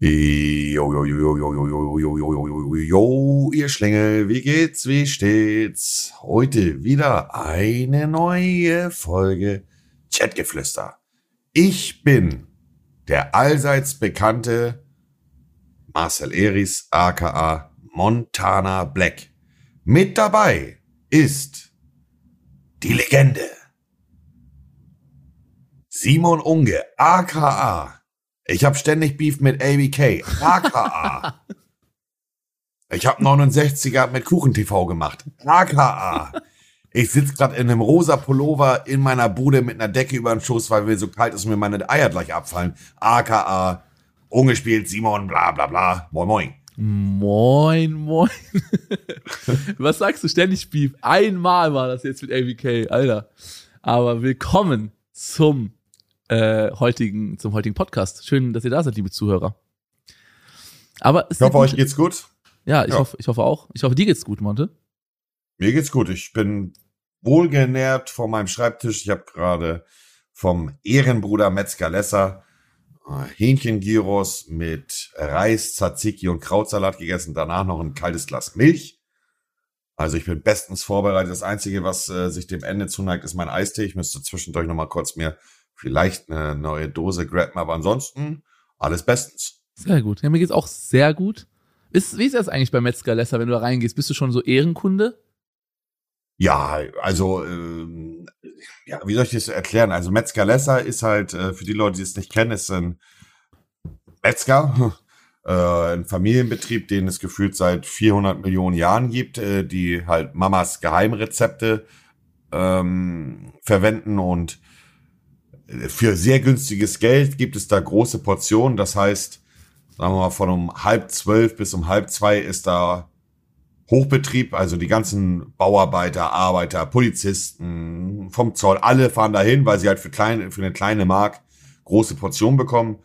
Jo, jo, jo, jo, jo, jo, jo, jo, jo, jo, ihr Schlingel, wie geht's, wie steht's? Heute wieder eine neue Folge Chatgeflüster. Ich bin der allseits bekannte Marcel Eris, aka Montana Black. Mit dabei ist die Legende Simon Unge, aka ich habe ständig Beef mit ABK. AKA. ich habe 69er mit Kuchen-TV gemacht. AKA. Ich sitze gerade in einem rosa Pullover in meiner Bude mit einer Decke über den Schoß, weil mir so kalt ist und mir meine Eier gleich abfallen. AKA. Ungespielt, Simon, bla bla bla. Moin, moin. Moin, moin. Was sagst du ständig, Beef? Einmal war das jetzt mit ABK, Alter. Aber willkommen zum äh, heutigen, zum heutigen Podcast. Schön, dass ihr da seid, liebe Zuhörer. Aber ich hoffe, euch geht's gut. Ja, ich, ja. Hoffe, ich hoffe auch. Ich hoffe, dir geht's gut, Monte. Mir geht's gut. Ich bin wohlgenährt vor meinem Schreibtisch. Ich habe gerade vom Ehrenbruder Metzger Lesser äh, Hähnchengyros mit Reis, Tzatziki und Krautsalat gegessen. Danach noch ein kaltes Glas Milch. Also ich bin bestens vorbereitet. Das Einzige, was äh, sich dem Ende zuneigt, ist mein Eistee. Ich müsste zwischendurch noch mal kurz mir vielleicht eine neue Dose graben, aber ansonsten alles bestens. Sehr gut. Ja, mir geht's auch sehr gut. Ist, wie ist das eigentlich bei Metzger Lesser, wenn du da reingehst? Bist du schon so Ehrenkunde? Ja, also, ähm, ja, wie soll ich das erklären? Also Metzger Lesser ist halt, äh, für die Leute, die es nicht kennen, ist ein Metzger, äh, ein Familienbetrieb, den es gefühlt seit 400 Millionen Jahren gibt, äh, die halt Mamas Geheimrezepte ähm, verwenden und für sehr günstiges Geld gibt es da große Portionen. Das heißt, sagen wir mal, von um halb zwölf bis um halb zwei ist da Hochbetrieb, also die ganzen Bauarbeiter, Arbeiter, Polizisten vom Zoll, alle fahren dahin, weil sie halt für, kleine, für eine kleine Mark große Portionen bekommen.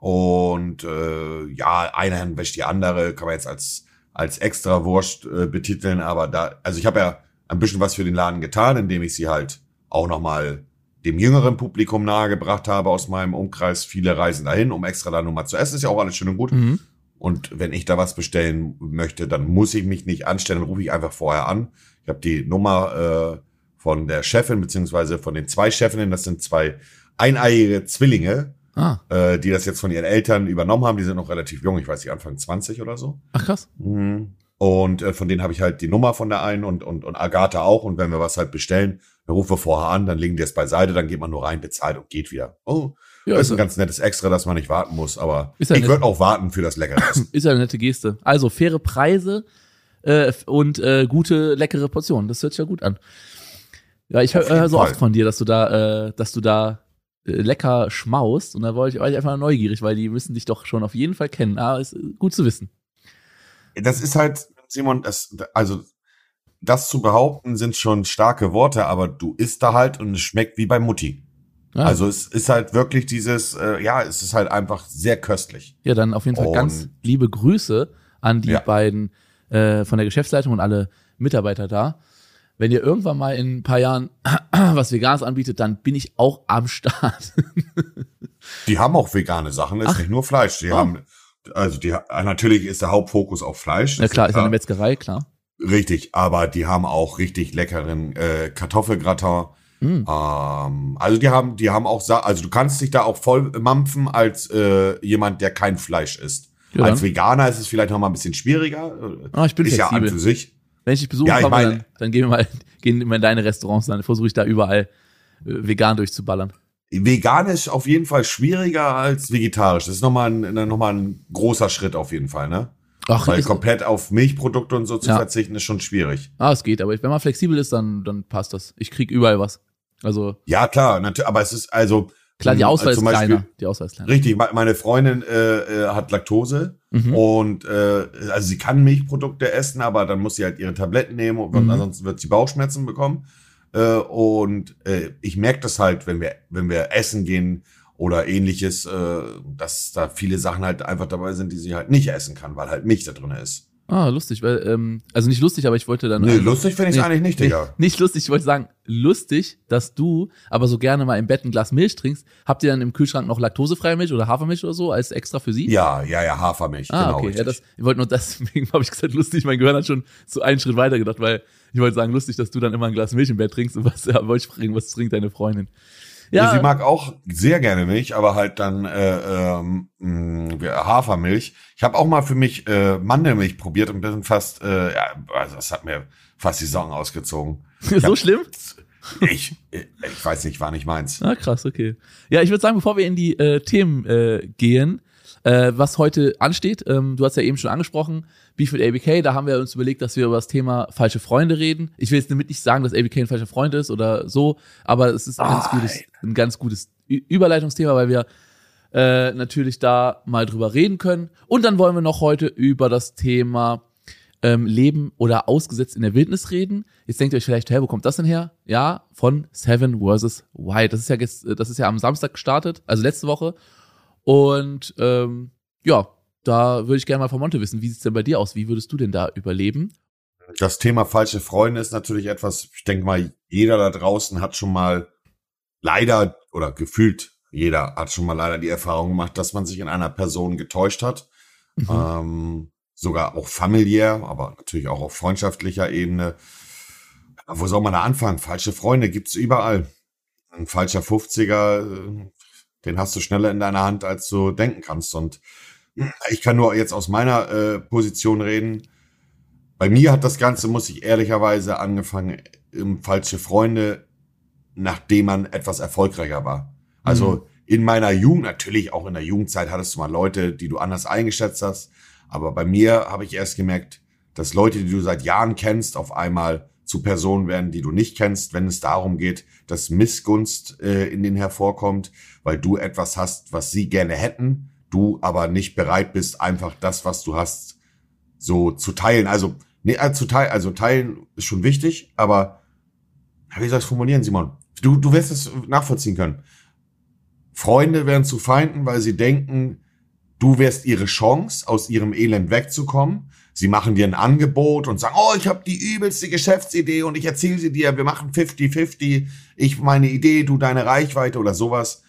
Und äh, ja, eine wäscht die andere, kann man jetzt als, als extra Wurst äh, betiteln, aber da, also ich habe ja ein bisschen was für den Laden getan, indem ich sie halt auch nochmal dem jüngeren Publikum nahegebracht habe aus meinem Umkreis. Viele reisen dahin, um extra da nur mal zu essen. Ist ja auch alles schön und gut. Mhm. Und wenn ich da was bestellen möchte, dann muss ich mich nicht anstellen, dann rufe ich einfach vorher an. Ich habe die Nummer äh, von der Chefin, beziehungsweise von den zwei Chefinnen, das sind zwei eineiige Zwillinge, ah. äh, die das jetzt von ihren Eltern übernommen haben. Die sind noch relativ jung, ich weiß nicht, Anfang 20 oder so. Ach krass. Mhm. Und äh, von denen habe ich halt die Nummer von der einen und, und, und Agatha auch. Und wenn wir was halt bestellen, dann rufen wir vorher an, dann legen die es beiseite, dann geht man nur rein, bezahlt und geht wieder. Oh, ja, das ist ein ganz nettes Extra, dass man nicht warten muss. Aber ich würde auch warten für das leckere Essen. Ist ja eine nette Geste. Also faire Preise äh, und äh, gute, leckere Portionen. Das hört sich ja gut an. Ja, ich höre hör so Fall. oft von dir, dass du da, äh, dass du da äh, lecker schmaust. Und da wollte ich, war ich einfach neugierig, weil die müssen dich doch schon auf jeden Fall kennen. Ah, ist gut zu wissen. Das ist halt, Simon, das, also das zu behaupten, sind schon starke Worte, aber du isst da halt und es schmeckt wie bei Mutti. Ja. Also es ist halt wirklich dieses, äh, ja, es ist halt einfach sehr köstlich. Ja, dann auf jeden Fall und, ganz liebe Grüße an die ja. beiden äh, von der Geschäftsleitung und alle Mitarbeiter da. Wenn ihr irgendwann mal in ein paar Jahren was Veganes anbietet, dann bin ich auch am Start. die haben auch vegane Sachen, ist Ach. nicht nur Fleisch. Die oh. haben, also die, natürlich ist der Hauptfokus auf Fleisch. Ja klar, ist, ist eine Metzgerei, klar. Richtig, aber die haben auch richtig leckeren äh, Kartoffelgratin. Mm. Ähm, also die haben, die haben auch, also du kannst dich da auch voll mampfen als äh, jemand, der kein Fleisch isst. Ja, als Veganer ist es vielleicht noch mal ein bisschen schwieriger. Ah, ich bin ist flexibel. ja an für sich. Wenn ich dich besuche, ja, ich mein, dann, dann gehen wir mal, gehen wir in deine Restaurants, dann versuche ich da überall äh, vegan durchzuballern. Vegan ist auf jeden Fall schwieriger als vegetarisch. Das ist nochmal ein, noch mal ein großer Schritt auf jeden Fall, ne? Ach, Weil komplett auf Milchprodukte und so zu ja. verzichten ist schon schwierig. Ah, es geht, aber wenn man flexibel ist, dann, dann passt das. Ich krieg überall was. Also. Ja, klar, natürlich, aber es ist also. Klar, die Auswahl also Beispiel, kleiner. Die Auswahl ist kleiner. Richtig, meine Freundin äh, äh, hat Laktose mhm. und äh, also sie kann Milchprodukte essen, aber dann muss sie halt ihre Tabletten nehmen und mhm. ansonsten wird sie Bauchschmerzen bekommen. Äh, und äh, ich merke das halt, wenn wir, wenn wir essen gehen, oder ähnliches, äh, dass da viele Sachen halt einfach dabei sind, die sie halt nicht essen kann, weil halt Milch da drin ist. Ah, lustig, weil, ähm, also nicht lustig, aber ich wollte dann. Nee, also, lustig finde ich nee, eigentlich nicht, Digga. Nicht lustig, ich wollte sagen, lustig, dass du aber so gerne mal im Bett ein Glas Milch trinkst. Habt ihr dann im Kühlschrank noch laktosefreie Milch oder Hafermilch oder so als extra für sie? Ja, ja, ja, Hafermilch, Ah, genau. okay. richtig. Ja, das, ich wollte nur deswegen habe ich gesagt, lustig, mein Gehirn hat schon so einen Schritt weiter gedacht, weil ich wollte sagen, lustig, dass du dann immer ein Glas Milch im Bett trinkst und was ja, wollte ich fragen, was trinkt deine Freundin? Ja, sie mag auch sehr gerne Milch, aber halt dann äh, ähm, mh, Hafermilch. Ich habe auch mal für mich äh, Mandelmilch probiert und bin fast, äh, ja, also das hat mir fast die Sorgen ausgezogen. so hab- schlimm? Ich, ich weiß nicht, war nicht meins. Ah, krass, okay. Ja, ich würde sagen, bevor wir in die äh, Themen äh, gehen, äh, was heute ansteht, ähm, du hast ja eben schon angesprochen, Beef mit ABK, da haben wir uns überlegt, dass wir über das Thema falsche Freunde reden. Ich will jetzt damit nicht sagen, dass ABK ein falscher Freund ist oder so, aber es ist ein ganz gutes, ein ganz gutes Überleitungsthema, weil wir äh, natürlich da mal drüber reden können. Und dann wollen wir noch heute über das Thema ähm, Leben oder ausgesetzt in der Wildnis reden. Jetzt denkt ihr euch vielleicht, hä, wo kommt das denn her? Ja, von Seven vs. Wild. Das ist ja jetzt, das ist ja am Samstag gestartet, also letzte Woche. Und ähm, ja, da würde ich gerne mal von Monte wissen, wie sieht's denn bei dir aus? Wie würdest du denn da überleben? Das Thema falsche Freunde ist natürlich etwas, ich denke mal, jeder da draußen hat schon mal leider oder gefühlt jeder hat schon mal leider die Erfahrung gemacht, dass man sich in einer Person getäuscht hat. Mhm. Ähm, sogar auch familiär, aber natürlich auch auf freundschaftlicher Ebene. Wo soll man da anfangen? Falsche Freunde gibt's überall. Ein falscher 50er, äh, den hast du schneller in deiner Hand, als du denken kannst. Und ich kann nur jetzt aus meiner äh, Position reden. Bei mir hat das Ganze, muss ich ehrlicherweise, angefangen im falsche Freunde, nachdem man etwas erfolgreicher war. Also in meiner Jugend, natürlich auch in der Jugendzeit hattest du mal Leute, die du anders eingeschätzt hast. Aber bei mir habe ich erst gemerkt, dass Leute, die du seit Jahren kennst, auf einmal zu Personen werden, die du nicht kennst, wenn es darum geht, dass Missgunst äh, in denen hervorkommt, weil du etwas hast, was sie gerne hätten, du aber nicht bereit bist, einfach das, was du hast, so zu teilen. Also, nee, äh, zu teilen, also teilen ist schon wichtig, aber wie soll ich formulieren, Simon? Du, du wirst es nachvollziehen können. Freunde werden zu Feinden, weil sie denken, du wärst ihre Chance, aus ihrem Elend wegzukommen. Sie machen dir ein Angebot und sagen, oh, ich habe die übelste Geschäftsidee und ich erzähle sie dir, wir machen 50-50, ich meine Idee, du deine Reichweite oder sowas.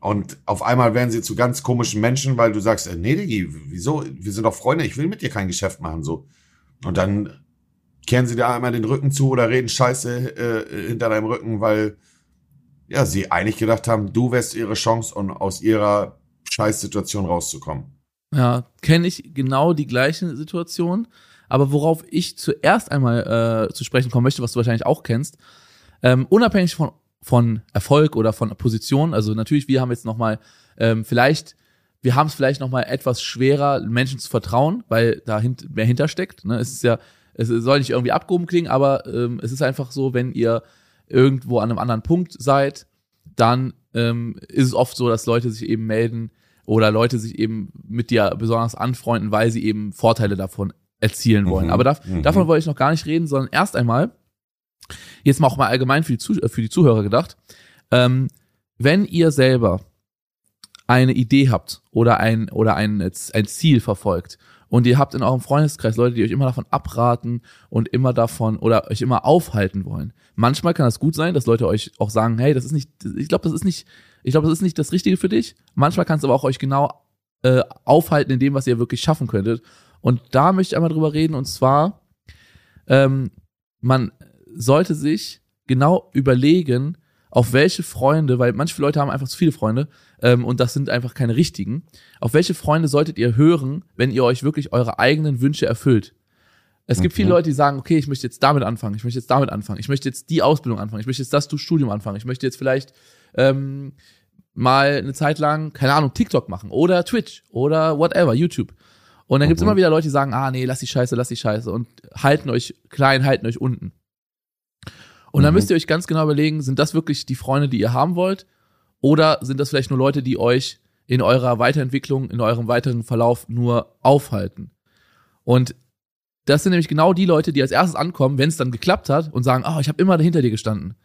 Und auf einmal werden sie zu ganz komischen Menschen, weil du sagst, äh, nee, Digi, wieso? Wir sind doch Freunde, ich will mit dir kein Geschäft machen, so. Und dann kehren sie dir einmal den Rücken zu oder reden Scheiße äh, hinter deinem Rücken, weil ja, sie eigentlich gedacht haben, du wärst ihre Chance, um aus ihrer Scheißsituation rauszukommen. Ja, kenne ich genau die gleiche Situation. Aber worauf ich zuerst einmal äh, zu sprechen kommen möchte, was du wahrscheinlich auch kennst, ähm, unabhängig von, von Erfolg oder von Position, also natürlich, wir haben jetzt nochmal, ähm, vielleicht, wir haben es vielleicht nochmal etwas schwerer, Menschen zu vertrauen, weil da hint, mehr hintersteckt. Ne? Es ist ja, es soll nicht irgendwie abgehoben klingen, aber ähm, es ist einfach so, wenn ihr irgendwo an einem anderen Punkt seid, dann ähm, ist es oft so, dass Leute sich eben melden oder Leute sich eben mit dir besonders anfreunden, weil sie eben Vorteile davon erzielen wollen. Mhm, Aber da, mhm. davon wollte ich noch gar nicht reden, sondern erst einmal, jetzt mal auch mal allgemein für die, Zuh für die Zuhörer gedacht, ähm, wenn ihr selber eine Idee habt oder ein, oder ein, ein Ziel verfolgt und ihr habt in eurem Freundeskreis Leute, die euch immer davon abraten und immer davon oder euch immer aufhalten wollen. Manchmal kann das gut sein, dass Leute euch auch sagen, hey, das ist nicht, ich glaube, das ist nicht, ich glaube, das ist nicht das Richtige für dich. Manchmal kann es aber auch euch genau äh, aufhalten in dem, was ihr wirklich schaffen könntet. Und da möchte ich einmal drüber reden und zwar, ähm, man sollte sich genau überlegen, auf welche Freunde, weil manche Leute haben einfach zu viele Freunde ähm, und das sind einfach keine richtigen. Auf welche Freunde solltet ihr hören, wenn ihr euch wirklich eure eigenen Wünsche erfüllt? Es gibt Mhm. viele Leute, die sagen, okay, ich möchte jetzt damit anfangen, ich möchte jetzt damit anfangen, ich möchte jetzt die Ausbildung anfangen, ich möchte jetzt das Studium anfangen, ich möchte jetzt vielleicht ähm, mal eine Zeit lang, keine Ahnung, TikTok machen oder Twitch oder whatever, YouTube. Und dann gibt's Mhm. immer wieder Leute, die sagen, ah nee, lass die Scheiße, lass die Scheiße und halten euch klein, halten euch unten. Und dann Mhm. müsst ihr euch ganz genau überlegen, sind das wirklich die Freunde, die ihr haben wollt? Oder sind das vielleicht nur Leute, die euch in eurer Weiterentwicklung, in eurem weiteren Verlauf nur aufhalten? Und das sind nämlich genau die Leute, die als erstes ankommen, wenn es dann geklappt hat und sagen, oh, ich habe immer hinter dir gestanden.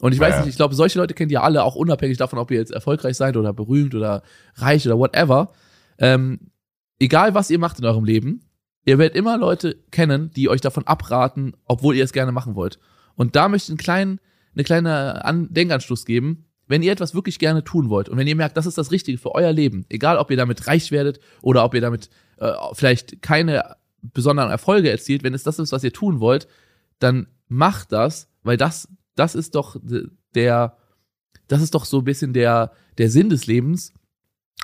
Und ich weiß ja. nicht, ich glaube, solche Leute kennt ihr alle, auch unabhängig davon, ob ihr jetzt erfolgreich seid oder berühmt oder reich oder whatever. Ähm, egal, was ihr macht in eurem Leben, Ihr werdet immer Leute kennen, die euch davon abraten, obwohl ihr es gerne machen wollt. Und da möchte ich einen kleinen, eine kleine An Denkanstoß geben. Wenn ihr etwas wirklich gerne tun wollt und wenn ihr merkt, das ist das Richtige für euer Leben, egal ob ihr damit reich werdet oder ob ihr damit äh, vielleicht keine besonderen Erfolge erzielt, wenn es das ist, was ihr tun wollt, dann macht das, weil das, das ist doch der, das ist doch so ein bisschen der, der Sinn des Lebens,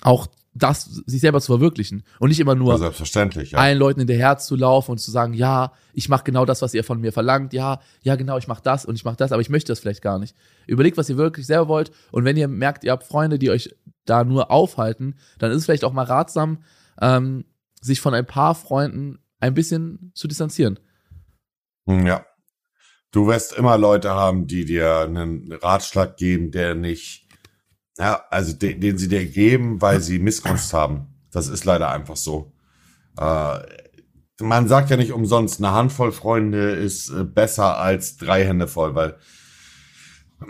auch das sich selber zu verwirklichen und nicht immer nur selbstverständlich, ja. allen Leuten in der Herz zu laufen und zu sagen, ja, ich mache genau das, was ihr von mir verlangt, ja, ja genau, ich mache das und ich mache das, aber ich möchte das vielleicht gar nicht. Überlegt, was ihr wirklich selber wollt und wenn ihr merkt, ihr habt Freunde, die euch da nur aufhalten, dann ist es vielleicht auch mal ratsam, ähm, sich von ein paar Freunden ein bisschen zu distanzieren. Hm, ja. Du wirst immer Leute haben, die dir einen Ratschlag geben, der nicht ja, also den, den sie dir geben, weil sie Missgunst haben. Das ist leider einfach so. Äh, man sagt ja nicht umsonst, eine Handvoll Freunde ist äh, besser als drei Hände voll, weil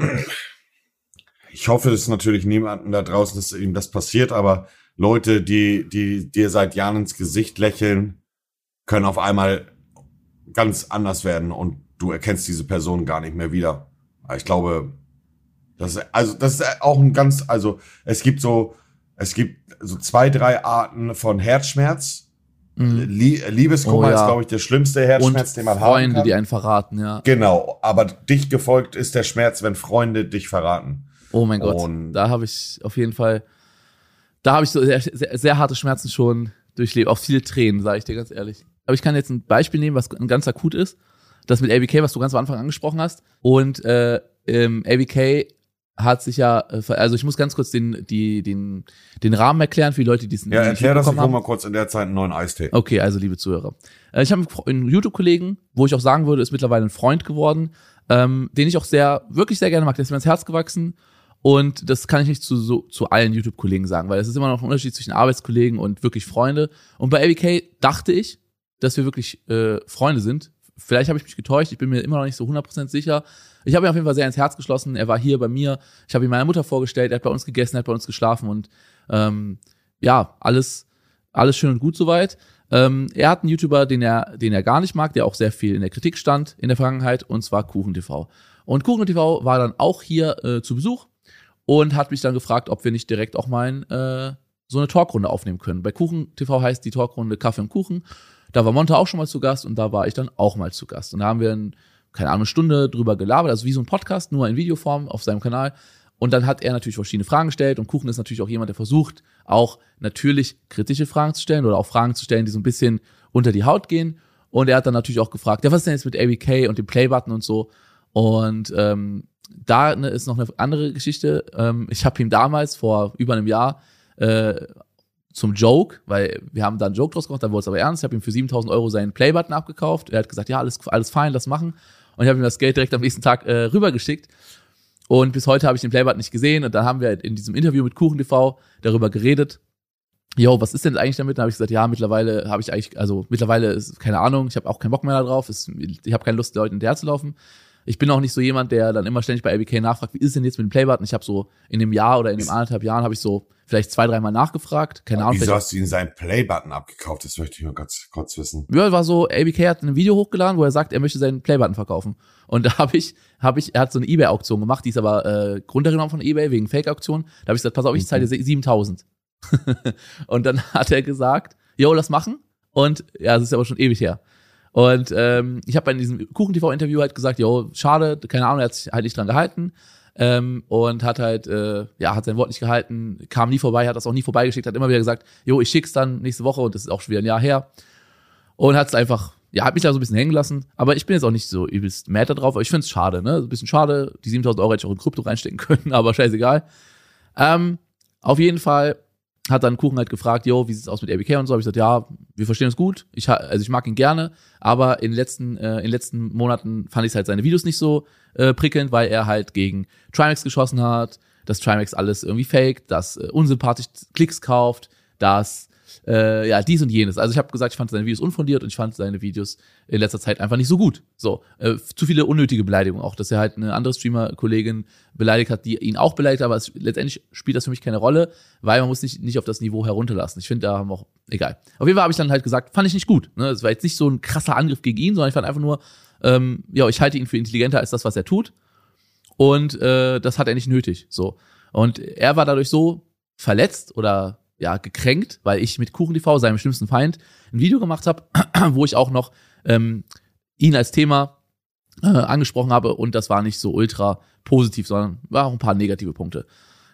ich hoffe, es ist natürlich niemandem da draußen, dass ihm das passiert, aber Leute, die, die dir seit Jahren ins Gesicht lächeln, können auf einmal ganz anders werden und du erkennst diese Person gar nicht mehr wieder. Ich glaube, das ist, also, das ist auch ein ganz, also, es gibt so, es gibt so zwei, drei Arten von Herzschmerz. Mhm. Liebeskummer oh, ja. ist, glaube ich, der schlimmste Herzschmerz, Und den man Freunde, haben kann. die einen verraten, ja. Genau, aber dich gefolgt ist der Schmerz, wenn Freunde dich verraten. Oh mein Gott, Und da habe ich auf jeden Fall, da habe ich so sehr, sehr, sehr harte Schmerzen schon durchlebt, auch viele Tränen, sage ich dir ganz ehrlich. Aber ich kann jetzt ein Beispiel nehmen, was ganz akut ist. Das mit ABK, was du ganz am Anfang angesprochen hast. Und äh, ähm, ABK hat sich ja, äh, also ich muss ganz kurz den, die, den, den Rahmen erklären für die Leute, die es Ja, erklär das, ich hol mal kurz in der Zeit einen neuen Eistee. Okay, also liebe Zuhörer. Äh, ich habe einen YouTube-Kollegen, wo ich auch sagen würde, ist mittlerweile ein Freund geworden, ähm, den ich auch sehr, wirklich sehr gerne mag. Der ist mir ins Herz gewachsen. Und das kann ich nicht zu, so, zu allen YouTube-Kollegen sagen, weil es ist immer noch ein Unterschied zwischen Arbeitskollegen und wirklich Freunde. Und bei ABK dachte ich, dass wir wirklich äh, Freunde sind. Vielleicht habe ich mich getäuscht, ich bin mir immer noch nicht so 100% sicher. Ich habe ihn auf jeden Fall sehr ins Herz geschlossen. Er war hier bei mir. Ich habe ihm meine Mutter vorgestellt. Er hat bei uns gegessen, er hat bei uns geschlafen und ähm, ja, alles, alles schön und gut soweit. Ähm, er hat einen YouTuber, den er, den er gar nicht mag, der auch sehr viel in der Kritik stand in der Vergangenheit, und zwar KuchenTV. Und KuchenTV war dann auch hier äh, zu Besuch und hat mich dann gefragt, ob wir nicht direkt auch mal äh, so eine Talkrunde aufnehmen können. Bei KuchenTV heißt die Talkrunde Kaffee und Kuchen. Da war Monte auch schon mal zu Gast und da war ich dann auch mal zu Gast. Und da haben wir ein keine Ahnung, Stunde drüber gelabert, also wie so ein Podcast, nur in Videoform auf seinem Kanal. Und dann hat er natürlich verschiedene Fragen gestellt und Kuchen ist natürlich auch jemand, der versucht, auch natürlich kritische Fragen zu stellen oder auch Fragen zu stellen, die so ein bisschen unter die Haut gehen. Und er hat dann natürlich auch gefragt, ja, was ist denn jetzt mit ABK und dem Playbutton und so? Und ähm, da ne, ist noch eine andere Geschichte. Ähm, ich habe ihm damals vor über einem Jahr äh, zum Joke, weil wir haben da einen Joke draus gemacht, dann wurde es aber ernst. Ich habe ihm für 7000 Euro seinen Playbutton abgekauft. Er hat gesagt, ja, alles, alles fein, lass machen. Und ich habe ihm das Geld direkt am nächsten Tag äh, rübergeschickt. Und bis heute habe ich den Playbutton nicht gesehen. Und dann haben wir in diesem Interview mit Kuchen TV darüber geredet. Jo, was ist denn eigentlich damit? Dann habe ich gesagt, ja, mittlerweile habe ich eigentlich, also mittlerweile ist keine Ahnung, ich habe auch keinen Bock mehr darauf. Ich habe keine Lust, Leuten hinterher zu laufen. Ich bin auch nicht so jemand, der dann immer ständig bei ABK nachfragt, wie ist denn jetzt mit dem Playbutton? Ich habe so in dem Jahr oder in dem anderthalb Jahren habe ich so vielleicht zwei, dreimal nachgefragt. Keine Ahnung. Wieso hast du ihn seinen Playbutton abgekauft? Das möchte ich mal ganz kurz wissen. Ja, war so, ABK hat ein Video hochgeladen, wo er sagt, er möchte seinen Playbutton verkaufen. Und da habe ich, habe ich, er hat so eine Ebay-Auktion gemacht, die ist aber äh, runtergenommen von Ebay wegen Fake-Auktion. Da habe ich gesagt, pass auf, ich zahle dir 7000. und dann hat er gesagt, yo, lass machen. Und ja, das ist aber schon ewig her. Und ähm, ich habe in diesem Kuchen-TV-Interview halt gesagt, yo, schade, keine Ahnung, er hat sich halt nicht dran gehalten ähm, und hat halt, äh, ja, hat sein Wort nicht gehalten, kam nie vorbei, hat das auch nie vorbeigeschickt, hat immer wieder gesagt, jo, ich schick's dann nächste Woche und das ist auch schon wieder ein Jahr her. Und hat es einfach, ja, hat mich da so ein bisschen hängen lassen, aber ich bin jetzt auch nicht so übelst mad da drauf, aber ich find's schade, ne, ein bisschen schade, die 7000 Euro hätte ich auch in Krypto reinstecken können, aber scheißegal. Ähm, auf jeden Fall hat dann Kuchen halt gefragt, yo, wie sieht's aus mit ABK und so. Hab ich gesagt, ja, wir verstehen uns gut. Ich, also ich mag ihn gerne, aber in den letzten, äh, in den letzten Monaten fand ich halt seine Videos nicht so äh, prickelnd, weil er halt gegen Trimax geschossen hat, dass Trimax alles irgendwie fake, dass äh, unsympathisch Klicks kauft, dass äh, ja, dies und jenes. Also ich habe gesagt, ich fand seine Videos unfundiert und ich fand seine Videos in letzter Zeit einfach nicht so gut. So, äh, zu viele unnötige Beleidigungen auch, dass er halt eine andere Streamer-Kollegin beleidigt hat, die ihn auch beleidigt, aber es, letztendlich spielt das für mich keine Rolle, weil man muss nicht, nicht auf das Niveau herunterlassen. Ich finde, da haben wir auch, egal. Auf jeden Fall habe ich dann halt gesagt, fand ich nicht gut. Ne? Es war jetzt nicht so ein krasser Angriff gegen ihn, sondern ich fand einfach nur, ähm, ja, ich halte ihn für intelligenter als das, was er tut. Und äh, das hat er nicht nötig. So. Und er war dadurch so verletzt oder ja gekränkt, weil ich mit Kuchen TV, seinem schlimmsten Feind, ein Video gemacht habe, wo ich auch noch ähm, ihn als Thema äh, angesprochen habe und das war nicht so ultra positiv, sondern war auch ein paar negative Punkte.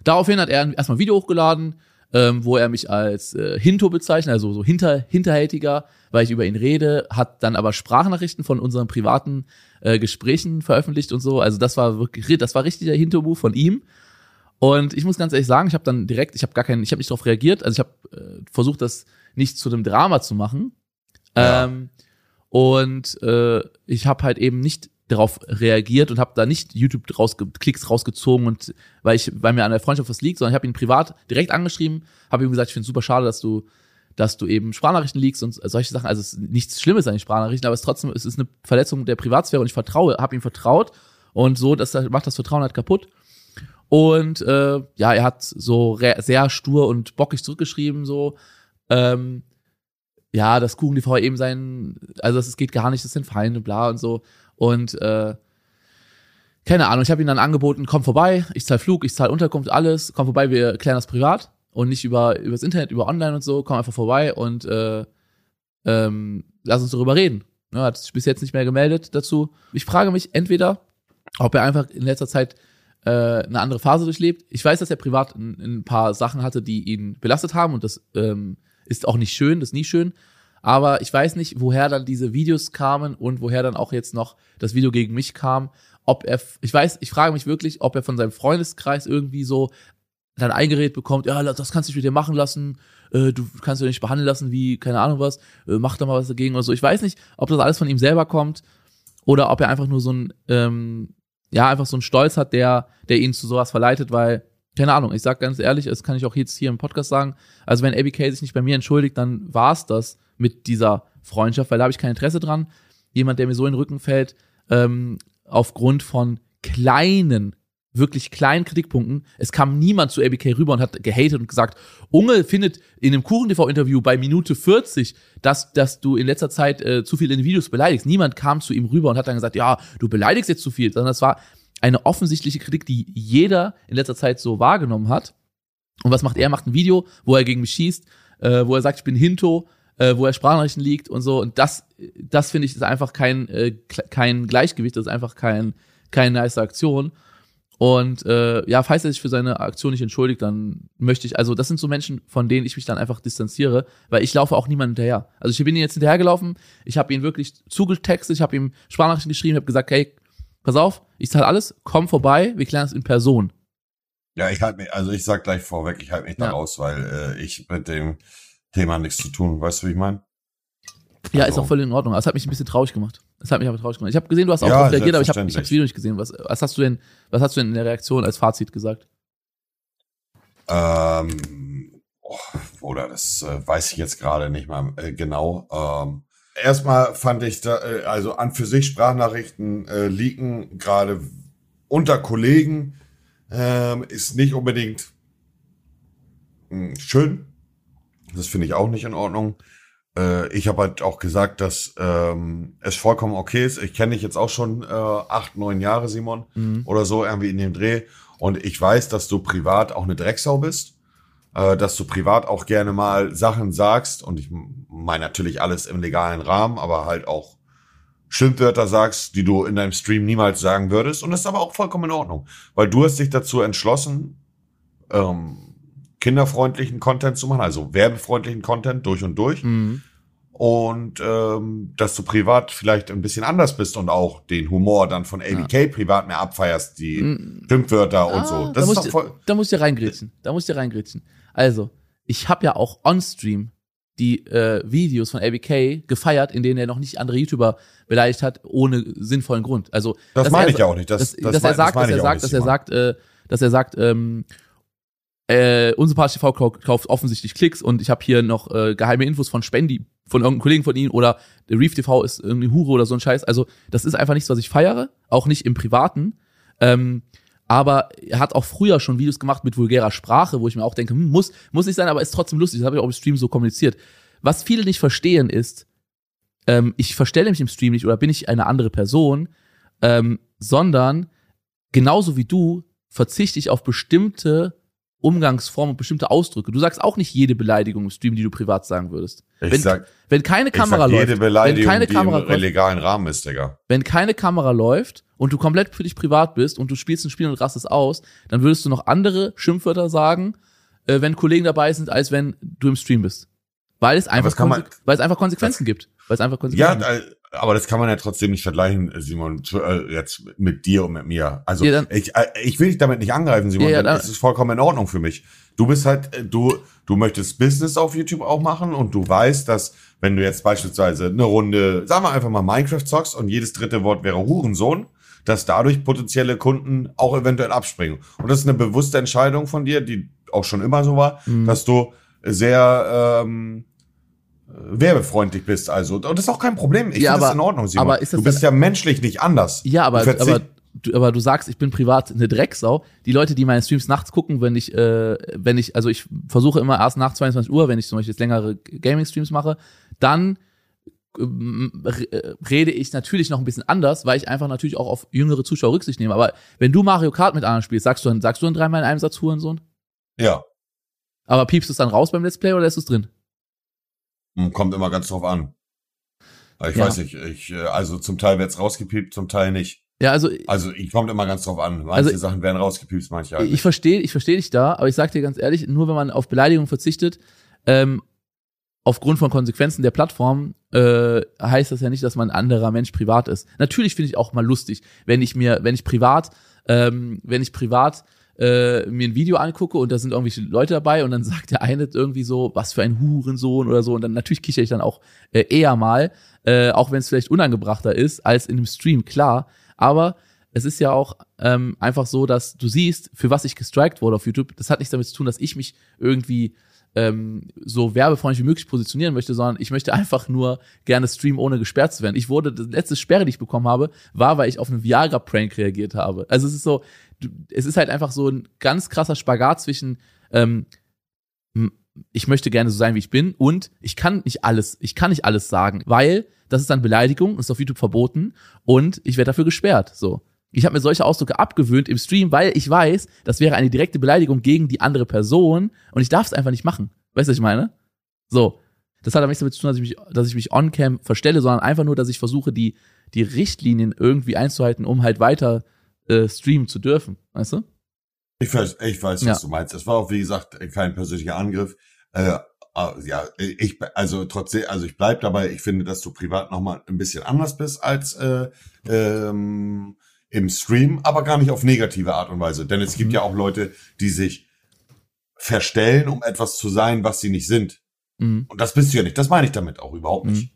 Daraufhin hat er erstmal ein Video hochgeladen, ähm, wo er mich als äh, Hinto bezeichnet, also so hinter, hinterhältiger, weil ich über ihn rede, hat dann aber Sprachnachrichten von unseren privaten äh, Gesprächen veröffentlicht und so. Also das war wirklich, das war richtig der Hinto-Move von ihm. Und ich muss ganz ehrlich sagen, ich habe dann direkt, ich habe gar keinen, ich habe nicht darauf reagiert. Also ich habe äh, versucht, das nicht zu einem Drama zu machen. Ja. Ähm, und äh, ich habe halt eben nicht darauf reagiert und habe da nicht YouTube rausge Klicks rausgezogen und weil ich weil mir an der Freundschaft was liegt, sondern ich habe ihn privat direkt angeschrieben, habe ihm gesagt, ich finde super schade, dass du dass du eben Sprachnachrichten liegst und solche Sachen. Also es ist nichts Schlimmes an den Sprachnachrichten, aber es ist trotzdem es ist eine Verletzung der Privatsphäre und ich vertraue, habe ihm vertraut und so, das macht das Vertrauen halt kaputt. Und äh, ja, er hat so sehr stur und bockig zurückgeschrieben, so, ähm, ja, dass Kuchen TV eben sein, also es geht gar nicht, das sind Feinde, bla und so. Und äh, keine Ahnung, ich habe ihm dann angeboten, komm vorbei, ich zahle Flug, ich zahle Unterkunft, alles, komm vorbei, wir klären das privat und nicht über übers Internet, über online und so, komm einfach vorbei und äh, ähm, lass uns darüber reden. Ja, hat sich bis jetzt nicht mehr gemeldet dazu. Ich frage mich entweder, ob er einfach in letzter Zeit äh, eine andere Phase durchlebt. Ich weiß, dass er privat ein, ein, paar Sachen hatte, die ihn belastet haben und das ähm, ist auch nicht schön, das ist nie schön. Aber ich weiß nicht, woher dann diese Videos kamen und woher dann auch jetzt noch das Video gegen mich kam. Ob er, ich weiß, ich frage mich wirklich, ob er von seinem Freundeskreis irgendwie so dann eingeredet bekommt, ja, das kannst du nicht mit dir machen lassen, äh, du kannst dich nicht behandeln lassen wie, keine Ahnung was, äh, mach da mal was dagegen oder so. Ich weiß nicht, ob das alles von ihm selber kommt oder ob er einfach nur so ein ähm, ja, einfach so einen Stolz hat, der, der ihn zu sowas verleitet, weil, keine Ahnung, ich sag ganz ehrlich, das kann ich auch jetzt hier im Podcast sagen, also wenn ABK sich nicht bei mir entschuldigt, dann war's das mit dieser Freundschaft, weil da habe ich kein Interesse dran. Jemand, der mir so in den Rücken fällt, ähm, aufgrund von kleinen wirklich kleinen Kritikpunkten. Es kam niemand zu ABK rüber und hat gehatet und gesagt, Unge findet in einem Kuchen-TV-Interview bei Minute 40, dass, dass du in letzter Zeit äh, zu viel in den Videos beleidigst. Niemand kam zu ihm rüber und hat dann gesagt, ja, du beleidigst jetzt zu viel, sondern das war eine offensichtliche Kritik, die jeder in letzter Zeit so wahrgenommen hat. Und was macht er? Er macht ein Video, wo er gegen mich schießt, äh, wo er sagt, ich bin Hinto, äh, wo er Sprachnachrichten liegt und so. Und das, das finde ich, ist einfach kein, äh, kein Gleichgewicht, das ist einfach kein, keine nice Aktion. Und äh, ja, falls er sich für seine Aktion nicht entschuldigt, dann möchte ich, also das sind so Menschen, von denen ich mich dann einfach distanziere, weil ich laufe auch niemand hinterher. Also ich bin ihn jetzt hinterhergelaufen, ich habe ihn wirklich zugetextet, ich habe ihm Sprachnachrichten geschrieben, habe gesagt, hey, pass auf, ich zahle alles, komm vorbei, wir klären es in Person. Ja, ich halte mich, also ich sag gleich vorweg, ich halte mich da raus, weil äh, ich mit dem Thema nichts zu tun, weißt du, wie ich meine? Ja, also. ist auch völlig in Ordnung. Das hat mich ein bisschen traurig gemacht. Das hat mich aber traurig gemacht. Ich habe gesehen, du hast auch ja, reagiert, aber ich habe ich das Video nicht gesehen. Was, was hast du denn, was hast du denn in der Reaktion als Fazit gesagt? Ähm, oh, oder das äh, weiß ich jetzt gerade nicht mal äh, genau. Ähm, erstmal fand ich da, äh, also an für sich Sprachnachrichten äh, leaken, gerade unter Kollegen, ähm, ist nicht unbedingt mh, hm, schön. Das finde ich auch nicht in Ordnung. Äh, ich habe halt auch gesagt, dass ähm, es vollkommen okay ist. Ich kenne dich jetzt auch schon äh, acht, neun Jahre, Simon, mhm. oder so, irgendwie in dem Dreh. Und ich weiß, dass du privat auch eine Drecksau bist, äh, dass du privat auch gerne mal Sachen sagst. Und ich meine natürlich alles im legalen Rahmen, aber halt auch Schimpfwörter sagst, die du in deinem Stream niemals sagen würdest. Und das ist aber auch vollkommen in Ordnung, weil du hast dich dazu entschlossen, ähm, kinderfreundlichen Content zu machen, also werbefreundlichen Content durch und durch. Mhm. Und ähm, dass du privat vielleicht ein bisschen anders bist und auch den Humor dann von ABK ja. privat mehr abfeierst, die mhm. Schimpfwörter ah, und so. Das da ist doch voll. Da musst du reingrätschen. Da musst du reingrätschen. Also, ich habe ja auch on-stream die äh, Videos von ABK gefeiert, in denen er noch nicht andere YouTuber beleidigt hat, ohne sinnvollen Grund. Also das meine ich ja auch nicht. Das, dass, das dass er sagt, dass er sagt, dass er sagt, äh, dass er sagt, ähm, äh, Unsympathisch TV kauft offensichtlich Klicks und ich habe hier noch äh, geheime Infos von Spendi, von irgendeinem Kollegen von ihnen oder Reef TV ist irgendwie Hure oder so ein Scheiß. Also das ist einfach nichts, was ich feiere, auch nicht im Privaten. Ähm, aber er hat auch früher schon Videos gemacht mit vulgärer Sprache, wo ich mir auch denke, hm, muss, muss nicht sein, aber ist trotzdem lustig. Das habe ich auch im Stream so kommuniziert. Was viele nicht verstehen ist, ähm, ich verstelle mich im Stream nicht oder bin ich eine andere Person, ähm, sondern genauso wie du verzichte ich auf bestimmte Umgangsformen und bestimmte Ausdrücke. Du sagst auch nicht jede Beleidigung im Stream, die du privat sagen würdest. Ich wenn, sag, wenn keine Kamera ich sag jede läuft, Beleidigung, wenn keine die Kamera im läuft, legalen Rahmen ist, Digga. wenn keine Kamera läuft und du komplett für dich privat bist und du spielst ein Spiel und rastest aus, dann würdest du noch andere Schimpfwörter sagen, äh, wenn Kollegen dabei sind, als wenn du im Stream bist. Weil es einfach, das man- weil es einfach Konsequenzen gibt. Weil es einfach Ja, Konsequenzen gibt. Aber das kann man ja trotzdem nicht vergleichen, Simon, äh, jetzt mit dir und mit mir. Also Ja, ich, äh, ich will dich damit nicht angreifen, Simon. Ja, das ist vollkommen in Ordnung für mich. Du bist halt, äh, du, du möchtest Business auf YouTube auch machen und du weißt, dass wenn du jetzt beispielsweise eine Runde, sagen wir einfach mal Minecraft zockst und jedes dritte Wort wäre Hurensohn, dass dadurch potenzielle Kunden auch eventuell abspringen. Und das ist eine bewusste Entscheidung von dir, die auch schon immer so war, Mhm. dass du sehr ähm, werbefreundlich bist. Also und das ist auch kein Problem. Ich Ja, finde das aber- in Ordnung, Simon. aber ist das du bist ja menschlich nicht anders. Ja, aber, Du aber, du, aber du sagst, ich bin privat eine Drecksau. Die Leute, die meine Streams nachts gucken, wenn ich, äh, wenn ich, also ich versuche immer erst nach 22 Uhr, wenn ich zum Beispiel jetzt längere Gaming-Streams mache, dann ähm, äh, rede ich natürlich noch ein bisschen anders, weil ich einfach natürlich auch auf jüngere Zuschauer Rücksicht nehme. Aber wenn du Mario Kart mit anderen spielst, sagst du dann, sagst du dann dreimal in einem Satz Hurensohn? ja, Aber piepst du es dann raus beim Let's Play oder lässt du es drin? Hm, kommt immer ganz drauf an. Ich Ja. weiß nicht, ich, äh, also zum Teil wird's rausgepiept, zum Teil nicht. Ja, also Also ich kommt immer ganz drauf an. Manche Also- Sachen werden rausgepiept, manche halt ich verstehe, ich verstehe dich da, aber ich sag dir ganz ehrlich, nur wenn man auf Beleidigung verzichtet, ähm, aufgrund von Konsequenzen der Plattform, äh, heißt das ja nicht, dass man ein anderer Mensch privat ist. Natürlich finde ich auch mal lustig, wenn ich mir, wenn ich privat, ähm, wenn ich privat äh, mir ein Video angucke und da sind irgendwelche Leute dabei und dann sagt der eine irgendwie so, was für ein Hurensohn oder so und dann natürlich kichere ich dann auch äh, eher mal, äh, auch wenn es vielleicht unangebrachter ist als in einem Stream, klar. Aber es ist ja auch ähm, einfach so, dass du siehst, für was ich gestrikt wurde auf YouTube. Das hat nichts damit zu tun, dass ich mich irgendwie ähm, so werbefreundlich wie möglich positionieren möchte, sondern ich möchte einfach nur gerne streamen, ohne gesperrt zu werden. Ich wurde, das letzte Sperre, die ich bekommen habe, war, weil ich auf einen Viagra-Prank reagiert habe. Also es ist so, es ist halt einfach so ein ganz krasser Spagat zwischen, ähm, ich möchte gerne so sein, wie ich bin und ich kann nicht alles, ich kann nicht alles sagen, weil das ist dann Beleidigung, ist auf YouTube verboten und ich werde dafür gesperrt, so. Ich habe mir solche Ausdrücke abgewöhnt im Stream, weil ich weiß, das wäre eine direkte Beleidigung gegen die andere Person und ich darf es einfach nicht machen. Weißt du, was ich meine? So. Das hat aber nichts damit zu tun, dass ich mich, dass ich mich on-cam verstelle, sondern einfach nur, dass ich versuche, die, die Richtlinien irgendwie einzuhalten, um halt weiter äh, streamen zu dürfen. Weißt du? Ich weiß, ich weiß, Ja. was du meinst. Das war auch, wie gesagt, kein persönlicher Angriff. Äh, äh, ja, ich, also trotzdem, also ich bleib dabei, ich finde, dass du privat nochmal ein bisschen anders bist als äh, ähm, im Stream, aber gar nicht auf negative Art und Weise. Denn es gibt Mhm. ja auch Leute, die sich verstellen, um etwas zu sein, was sie nicht sind. Mhm. Und das bist du ja nicht. Das meine ich damit auch überhaupt nicht.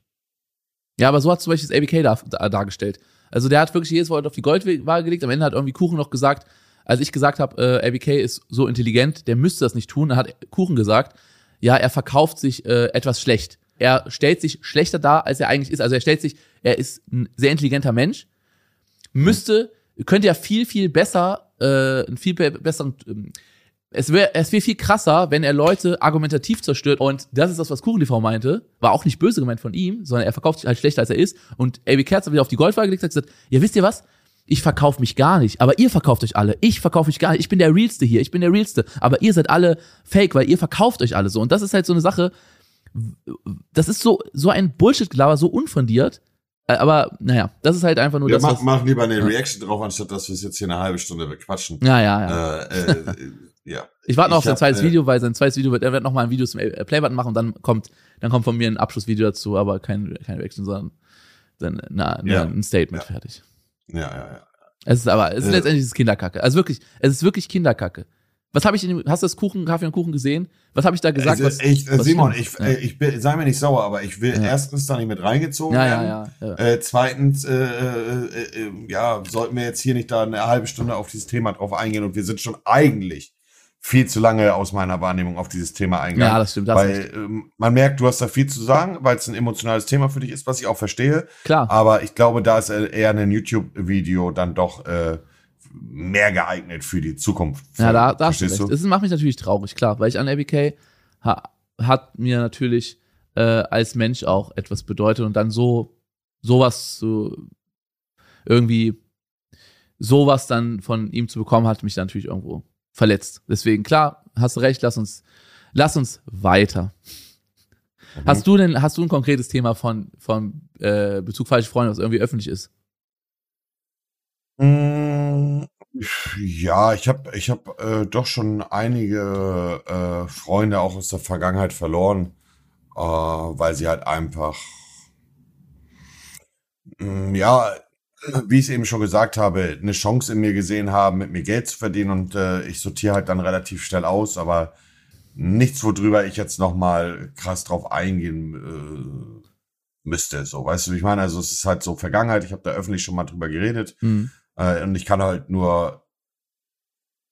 Ja, aber so hat zum Beispiel das ABK da, da, dargestellt. Also der hat wirklich jedes Wort auf die Goldwaage gelegt. Am Ende hat irgendwie Kuchen noch gesagt, als ich gesagt habe, äh, ABK ist so intelligent, der müsste das nicht tun, dann hat Kuchen gesagt, ja, er verkauft sich äh, etwas schlecht. Er stellt sich schlechter dar, als er eigentlich ist. Also er stellt sich, er ist ein sehr intelligenter Mensch, müsste, könnte ja viel, viel besser, äh, viel be besseren, ähm, es wäre es wäre viel krasser, wenn er Leute argumentativ zerstört. Und das ist das, was KuchenTV meinte. War auch nicht böse gemeint von ihm, sondern er verkauft sich halt schlechter, als er ist. Und AB Kerz hat wieder auf die Goldwaage gelegt und gesagt, ja, wisst ihr was? Ich verkaufe mich gar nicht, aber ihr verkauft euch alle. Ich verkaufe mich gar nicht. Ich bin der Realste hier. Ich bin der Realste. Aber ihr seid alle fake, weil ihr verkauft euch alle so. Und das ist halt so eine Sache, das ist so, so ein Bullshit-Gelaber, so unfundiert. Äh, Aber naja, das ist halt einfach nur Wir das, mach, was, machen lieber eine Ja. Reaction drauf, anstatt dass wir es jetzt hier eine halbe Stunde bequatschen. Ja, ja, ja. Äh, äh, ja. Ich warte noch auf sein zweites äh, Video, weil sein zweites Video wird, er wird noch mal ein Video zum äh, Playbutton machen und dann kommt, dann kommt von mir ein Abschlussvideo dazu, aber kein, kein Reaction, sondern dann na, Ja. ein Statement Ja. fertig. Ja, ja, ja. Es ist aber, es ist Äh. letztendlich ist Kinderkacke. Also wirklich, es ist wirklich Kinderkacke. Was habe ich in dem, hast du das Kuchen, Kaffee und Kuchen gesehen? Was habe ich da gesagt? Also, was, ich, was Simon, stimmt? ich, Ja. äh, ich bin, sei mir nicht sauer, aber ich will Ja. erstens da nicht mit reingezogen ja, werden. ja, ja, ja. Äh, zweitens, äh, äh, äh, ja, sollten wir jetzt hier nicht da eine halbe Stunde auf dieses Thema drauf eingehen und wir sind schon eigentlich viel zu lange aus meiner Wahrnehmung auf dieses Thema eingegangen. Ja, das stimmt. Das weil ähm, man merkt, du hast da viel zu sagen, weil es ein emotionales Thema für dich ist, was ich auch verstehe. Klar. Aber ich glaube, da ist eher ein YouTube-Video dann doch äh, mehr geeignet für die Zukunft. Ja, da, da hast du recht. Das macht mich natürlich traurig, klar, weil ich an ABK ha, hat mir natürlich äh, als Mensch auch etwas bedeutet und dann so sowas so irgendwie sowas dann von ihm zu bekommen, hat mich dann natürlich irgendwo verletzt. Deswegen, klar, hast du recht, lass uns, lass uns weiter. Mhm. Hast du denn, hast du ein konkretes Thema von, von äh, Bezug falsche Freunde, was irgendwie öffentlich ist? Mm, ja, ich habe ich hab, äh, doch schon einige äh, Freunde auch aus der Vergangenheit verloren, äh, weil sie halt einfach, mm, ja, wie ich es eben schon gesagt habe, eine Chance in mir gesehen haben, mit mir Geld zu verdienen und äh, ich sortiere halt dann relativ schnell aus, aber nichts, worüber ich jetzt nochmal krass drauf eingehen äh, müsste. So, weißt du, wie ich meine? Also es ist halt so Vergangenheit, ich habe da öffentlich schon mal drüber geredet mhm. Äh, und ich kann halt nur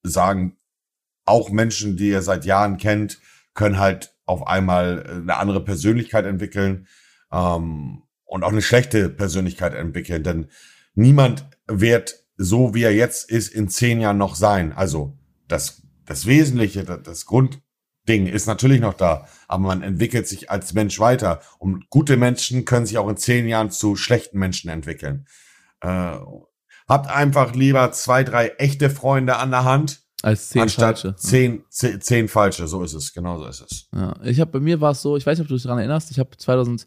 sagen, auch Menschen, die ihr seit Jahren kennt, können halt auf einmal äh, eine andere Persönlichkeit entwickeln ähm, und auch eine schlechte Persönlichkeit entwickeln, denn niemand wird so, wie er jetzt ist, in zehn Jahren noch sein. Also das, das Wesentliche, das Grundding ist natürlich noch da, aber man entwickelt sich als Mensch weiter. Und gute Menschen können sich auch in zehn Jahren zu schlechten Menschen entwickeln. Äh, habt einfach lieber zwei, drei echte Freunde an der Hand. Als zehn falsche. Zehn, zehn, zehn falsche, so ist es, genau so ist es. Ja, ich habe bei mir war es so, ich weiß nicht, ob du dich daran erinnerst, ich habe 2000,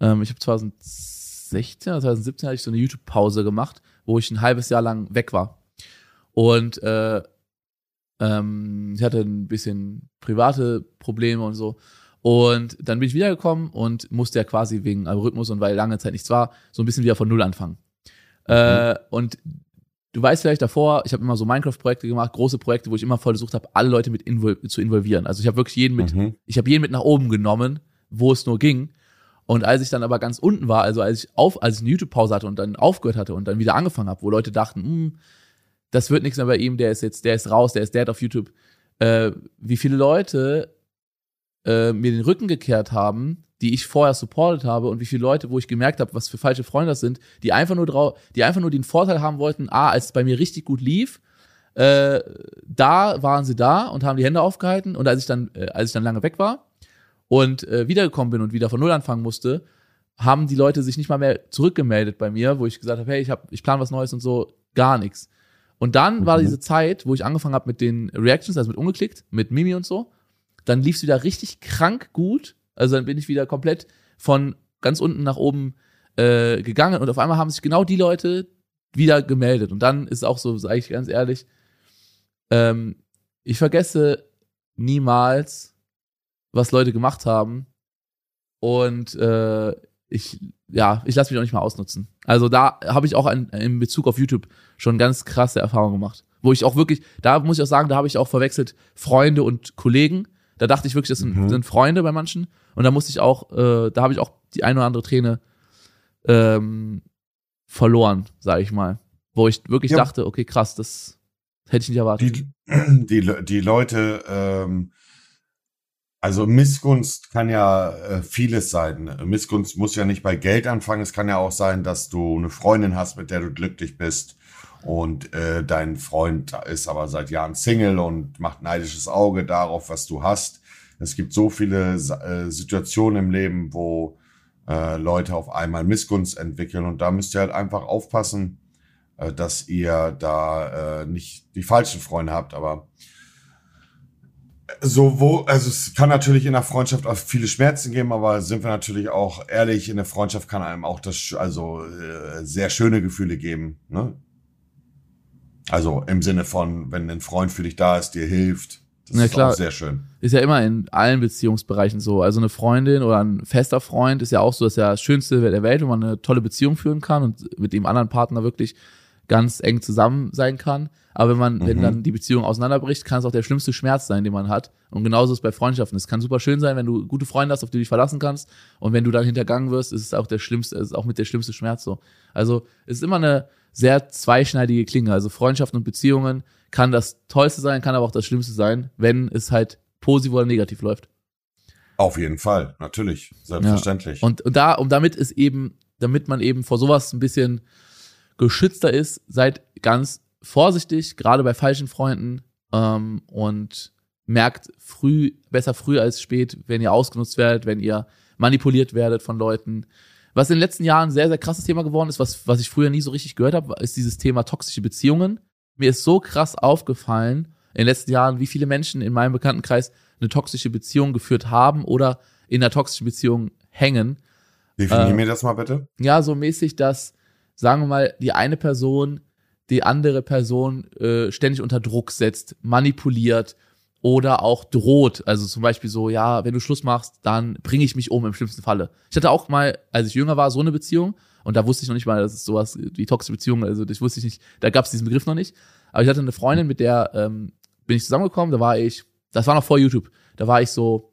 ähm, ich habe 2000 2016 oder 2017 hatte ich so eine YouTube-Pause gemacht, wo ich ein halbes Jahr lang weg war. Und äh, ähm, ich hatte ein bisschen private Probleme und so. Und dann bin ich wiedergekommen und musste ja quasi wegen Algorithmus und weil lange Zeit nichts war, so ein bisschen wieder von Null anfangen. Mhm. Äh, und du weißt vielleicht davor, ich habe immer so Minecraft-Projekte gemacht, große Projekte, wo ich immer versucht habe, alle Leute mit invol zu involvieren. Also ich habe wirklich jeden mit, mhm. ich habe jeden mit nach oben genommen, wo es nur ging. Und als ich dann aber ganz unten war, also als ich auf, als ich eine YouTube-Pause hatte und dann aufgehört hatte und dann wieder angefangen habe, wo Leute dachten, hm, das wird nichts mehr bei ihm, der ist jetzt, der ist raus, der ist dead auf YouTube, äh, wie viele Leute äh, mir den Rücken gekehrt haben, die ich vorher supportet habe und wie viele Leute, wo ich gemerkt habe, was für falsche Freunde das sind, die einfach nur drauf, die einfach nur den Vorteil haben wollten, ah, als es bei mir richtig gut lief, äh, da waren sie da und haben die Hände aufgehalten und als ich dann, äh, als ich dann lange weg war, und äh, wiedergekommen bin und wieder von Null anfangen musste, haben die Leute sich nicht mal mehr zurückgemeldet bei mir, wo ich gesagt habe, hey, ich, hab, ich plane was Neues und so, gar nichts. Und dann mhm. war diese Zeit, wo ich angefangen habe mit den Reactions, also mit umgeklickt, mit Mimi und so, dann lief es wieder richtig krank gut. Also dann bin ich wieder komplett von ganz unten nach oben äh, gegangen und auf einmal haben sich genau die Leute wieder gemeldet. Und dann ist auch so, sage ich ganz ehrlich, ähm, ich vergesse niemals, was Leute gemacht haben. Und äh, ich, ja, ich lasse mich auch nicht mal ausnutzen. Also da habe ich auch ein, in Bezug auf YouTube schon ganz krasse Erfahrungen gemacht. Wo ich auch wirklich, da muss ich auch sagen, da habe ich auch verwechselt Freunde und Kollegen. Da dachte ich wirklich, das sind, mhm. sind Freunde bei manchen. Und da musste ich auch, äh, da habe ich auch die eine oder andere Träne ähm, verloren, sage ich mal. Wo ich wirklich ja. dachte, okay, krass, das hätte ich nicht erwartet. Die, die, die Leute ähm, also Missgunst kann ja äh, vieles sein. Missgunst muss ja nicht bei Geld anfangen. Es kann ja auch sein, dass du eine Freundin hast, mit der du glücklich bist und äh, dein Freund ist aber seit Jahren Single und macht neidisches Auge darauf, was du hast. Es gibt so viele äh, Situationen im Leben, wo äh, Leute auf einmal Missgunst entwickeln und da müsst ihr halt einfach aufpassen, äh, dass ihr da äh, nicht die falschen Freunde habt. Aber so wo, also es kann natürlich in der Freundschaft auch viele Schmerzen geben, aber sind wir natürlich auch ehrlich, in der Freundschaft kann einem auch das, also äh, sehr schöne Gefühle geben. Ne? Also im Sinne von, wenn ein Freund für dich da ist, dir hilft. Das ja, ist klar. auch sehr schön. Ist ja immer in allen Beziehungsbereichen so. Also eine Freundin oder ein fester Freund ist ja auch so, das ist ja das Schönste der Welt, wenn man eine tolle Beziehung führen kann und mit dem anderen Partner wirklich ganz eng zusammen sein kann. Aber wenn man, mhm. wenn dann die Beziehung auseinanderbricht, kann es auch der schlimmste Schmerz sein, den man hat. Und genauso ist es bei Freundschaften. Es kann super schön sein, wenn du gute Freunde hast, auf die du dich verlassen kannst. Und wenn du dann hintergangen wirst, ist es auch der schlimmste, ist auch mit der schlimmste Schmerz so. Also es ist immer eine, sehr zweischneidige Klinge. Also Freundschaften und Beziehungen kann das Tollste sein, kann aber auch das Schlimmste sein, wenn es halt positiv oder negativ läuft. Auf jeden Fall, natürlich, selbstverständlich. Ja. Und, und da, um damit es eben, damit man eben vor sowas ein bisschen geschützter ist, seid ganz vorsichtig, gerade bei falschen Freunden ähm, und merkt früh, besser früh als spät, wenn ihr ausgenutzt werdet, wenn ihr manipuliert werdet von Leuten. Was in den letzten Jahren sehr, sehr krasses Thema geworden ist, was, was ich früher nie so richtig gehört habe, ist dieses Thema toxische Beziehungen. Mir ist so krass aufgefallen in den letzten Jahren, wie viele Menschen in meinem Bekanntenkreis eine toxische Beziehung geführt haben oder in einer toxischen Beziehung hängen. Definier äh, mir das mal bitte. Ja, so mäßig, dass, sagen wir mal, die eine Person die andere Person äh, ständig unter Druck setzt, manipuliert oder auch droht. Also zum Beispiel so, ja, wenn du Schluss machst, dann bringe ich mich um im schlimmsten Falle. Ich hatte auch mal, als ich jünger war, so eine Beziehung und da wusste ich noch nicht mal, dass es sowas wie toxische Beziehung, also das wusste ich nicht, da gab es diesen Begriff noch nicht. Aber ich hatte eine Freundin, mit der ähm, bin ich zusammengekommen, da war ich, das war noch vor YouTube, da war ich so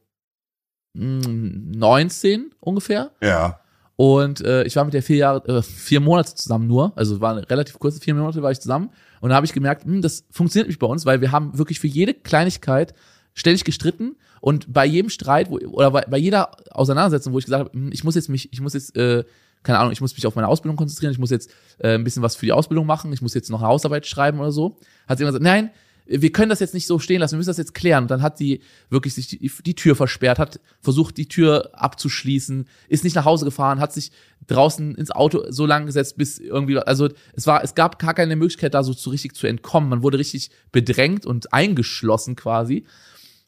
mh, hm, 19 ungefähr. Ja. Und äh, ich war mit der vier Jahre, äh, vier Monate zusammen nur, also waren relativ kurze vier Monate war ich zusammen. Und da habe ich gemerkt, hm, das funktioniert nicht bei uns, weil wir haben wirklich für jede Kleinigkeit ständig gestritten. Und bei jedem Streit wo, oder bei, bei jeder Auseinandersetzung, wo ich gesagt habe, hm, ich muss jetzt mich, ich muss jetzt, äh, keine Ahnung, ich muss mich auf meine Ausbildung konzentrieren, ich muss jetzt äh, ein bisschen was für die Ausbildung machen, ich muss jetzt noch eine Hausarbeit schreiben oder so, hat sie immer gesagt, nein, wir können das jetzt nicht so stehen lassen, wir müssen das jetzt klären. Und dann hat sie wirklich sich die, die, Tür versperrt, hat versucht, die Tür abzuschließen, ist nicht nach Hause gefahren, hat sich draußen ins Auto so lange gesetzt, bis irgendwie, also es war, es gab gar keine Möglichkeit, da so zu richtig zu entkommen. Man wurde richtig bedrängt und eingeschlossen quasi.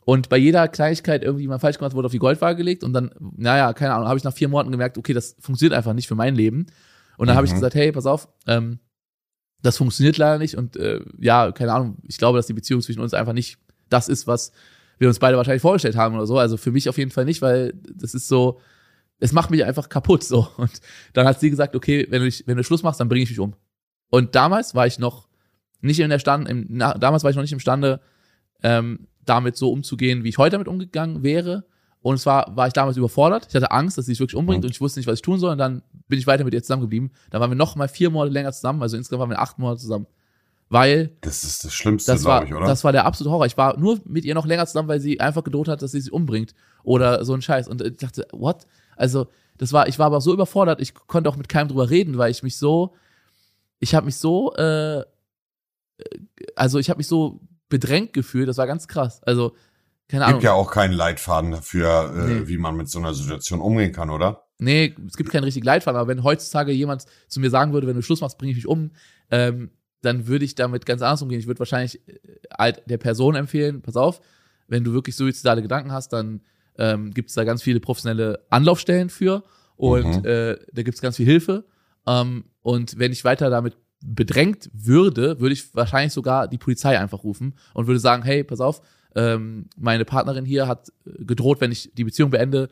Und bei jeder Kleinigkeit irgendwie mal falsch gemacht, wurde auf die Goldwaage gelegt und dann, naja, keine Ahnung, habe ich nach vier Monaten gemerkt, okay, das funktioniert einfach nicht für mein Leben. Und dann mhm. habe ich gesagt, hey, pass auf, ähm, das funktioniert leider nicht und äh, ja, keine Ahnung, ich glaube, dass die Beziehung zwischen uns einfach nicht das ist, was wir uns beide wahrscheinlich vorgestellt haben oder so. Also für mich auf jeden Fall nicht, weil das ist so, es macht mich einfach kaputt so. Und dann hat sie gesagt, okay, wenn du, wenn du Schluss machst, dann bringe ich dich um. Und damals war ich noch nicht in der Stand, im, damals war ich noch nicht imstande, ähm, damit so umzugehen, wie ich heute damit umgegangen wäre. Und zwar war ich damals überfordert. Ich hatte Angst, dass sie sich wirklich umbringt mhm. und ich wusste nicht, was ich tun soll. Und dann bin ich weiter mit ihr zusammengeblieben. Dann waren wir noch mal vier Monate länger zusammen, also insgesamt waren wir acht Monate zusammen. Weil. Das ist das Schlimmste, glaube ich, oder? Das war der absolute Horror. Ich war nur mit ihr noch länger zusammen, weil sie einfach gedroht hat, dass sie sich umbringt. Oder so ein Scheiß. Und ich dachte, what? Also, das war, ich war aber so überfordert, ich konnte auch mit keinem drüber reden, weil ich mich so, ich habe mich so, äh, also ich habe mich so bedrängt gefühlt, das war ganz krass. Also, keine Ahnung. Es gibt ja auch keinen Leitfaden dafür, äh, nee. wie man mit so einer Situation umgehen kann, oder? Nee, es gibt keinen richtigen Leitfaden, aber wenn heutzutage jemand zu mir sagen würde, wenn du Schluss machst, bringe ich mich um, ähm, dann würde ich damit ganz anders umgehen. Ich würde wahrscheinlich äh, halt der Person empfehlen, pass auf, wenn du wirklich suizidale Gedanken hast, dann ähm, gibt es da ganz viele professionelle Anlaufstellen für und mhm. äh, da gibt es ganz viel Hilfe. Ähm, und wenn ich weiter damit bedrängt würde, würde ich wahrscheinlich sogar die Polizei einfach rufen und würde sagen, hey, pass auf, ähm, meine Partnerin hier hat äh, gedroht, wenn ich die Beziehung beende,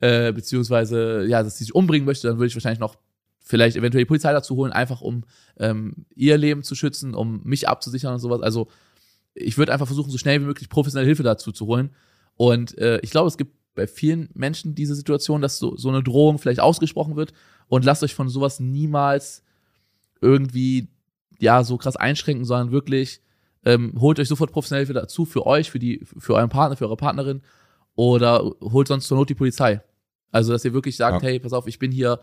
äh, beziehungsweise ja, dass sie sich umbringen möchte, dann würde ich wahrscheinlich noch vielleicht eventuell die Polizei dazu holen, einfach um ähm, ihr Leben zu schützen, um mich abzusichern und sowas. Also ich würde einfach versuchen, so schnell wie möglich professionelle Hilfe dazu zu holen. Und äh, ich glaube, es gibt bei vielen Menschen diese Situation, dass so, so eine Drohung vielleicht ausgesprochen wird und lasst euch von sowas niemals irgendwie ja so krass einschränken, sondern wirklich ähm, holt euch sofort professionelle Hilfe dazu für euch, für die, für euren Partner, für eure Partnerin oder holt sonst zur Not die Polizei. Also, dass ihr wirklich sagt, ja. hey, pass auf, ich bin hier,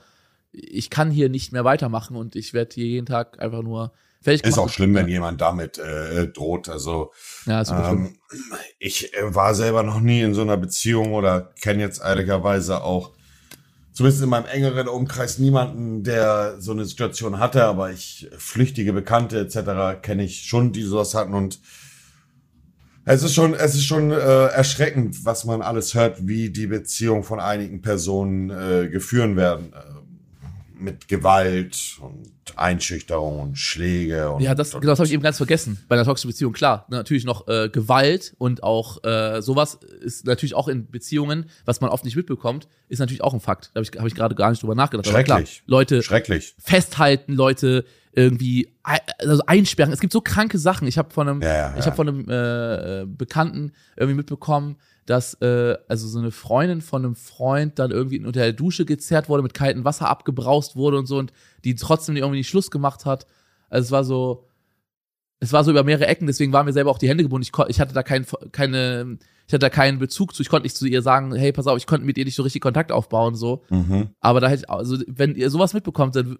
ich kann hier nicht mehr weitermachen und ich werde hier jeden Tag einfach nur fertig gemacht. Ist auch schlimm, wenn jemand damit äh, droht. Also, ja, ähm, ich äh, war selber noch nie in so einer Beziehung oder kenne jetzt ehrlicherweise auch zumindest in meinem engeren Umkreis niemanden, der so eine Situation hatte, aber ich flüchtige Bekannte etc. kenne ich schon, die sowas hatten und es ist schon, es ist schon äh, erschreckend, was man alles hört, wie die Beziehungen von einigen Personen äh, geführen werden. Mit Gewalt und Einschüchterung und Schläge. Und, ja, das, genau, das habe ich eben ganz vergessen bei einer toxischen Beziehung. Klar, natürlich noch äh, Gewalt und auch äh, sowas ist natürlich auch in Beziehungen, was man oft nicht mitbekommt, ist natürlich auch ein Fakt. Da habe ich, hab ich gerade gar nicht drüber nachgedacht. Schrecklich. Aber klar, Leute Schrecklich. festhalten, Leute irgendwie also einsperren. Es gibt so kranke Sachen. Ich habe von einem, ja, ja, ich habe von einem äh, Bekannten irgendwie mitbekommen, dass äh, also so eine Freundin von einem Freund dann irgendwie unter der Dusche gezerrt wurde, mit kaltem Wasser abgebraust wurde und so und die trotzdem irgendwie nicht Schluss gemacht hat. Also es war so, es war so über mehrere Ecken, deswegen waren mir selber auch die Hände gebunden. Ich, ich hatte da kein, keine, ich hatte da keinen Bezug zu. Ich konnte nicht zu ihr sagen, hey, pass auf, ich konnte mit ihr nicht so richtig Kontakt aufbauen, so. Mhm. Aber da hätte ich, also, wenn ihr sowas mitbekommt, dann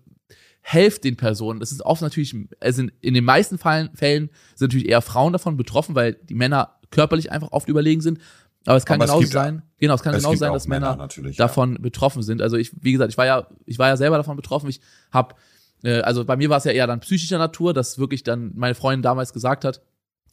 helft den Personen. Das ist oft natürlich, also in, in den meisten Fällen, Fällen sind natürlich eher Frauen davon betroffen, weil die Männer körperlich einfach oft überlegen sind. Aber es kann Aber genauso sein, genau, es kann genauso sein, dass Männer, Männer davon ja. betroffen sind. Also ich, wie gesagt, ich war ja, ich war ja selber davon betroffen. Ich habe äh, also bei mir war es ja eher dann psychischer Natur, dass wirklich dann meine Freundin damals gesagt hat,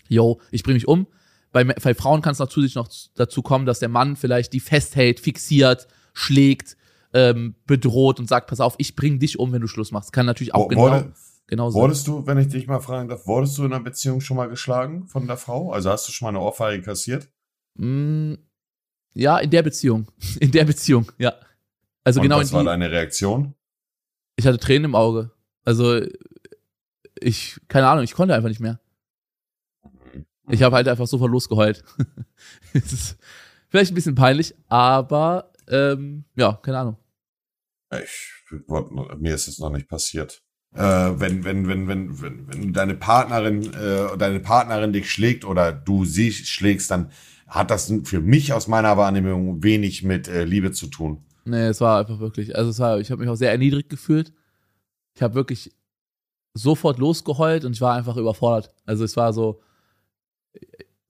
yo, ich bringe mich um. Bei, bei Frauen kann es zusätzlich noch dazu kommen, dass der Mann vielleicht die festhält, fixiert, schlägt, ähm, bedroht und sagt, pass auf, ich bring dich um, wenn du Schluss machst. Kann natürlich auch genau, wurde, genau sein. Wurdest du, wenn ich dich mal fragen darf, wurdest du in einer Beziehung schon mal geschlagen von der Frau? Also hast du schon mal eine Ohrfeige kassiert? Mm, ja, in der Beziehung. In der Beziehung, ja. Also und genau was in die, war deine Reaktion? Ich hatte Tränen im Auge. Also ich, keine Ahnung, ich konnte einfach nicht mehr. Ich habe halt einfach sofort losgeheult. es ist vielleicht ein bisschen peinlich, aber ähm, ja, keine Ahnung. Ich, mir ist es noch nicht passiert. Äh, wenn, wenn, wenn, wenn, wenn, wenn deine Partnerin, äh, deine Partnerin dich schlägt oder du sie schlägst, dann hat das für mich aus meiner Wahrnehmung wenig mit äh, Liebe zu tun. Nee, es war einfach wirklich, also es war, ich habe mich auch sehr erniedrigt gefühlt. Ich habe wirklich sofort losgeheult und ich war einfach überfordert. Also es war so,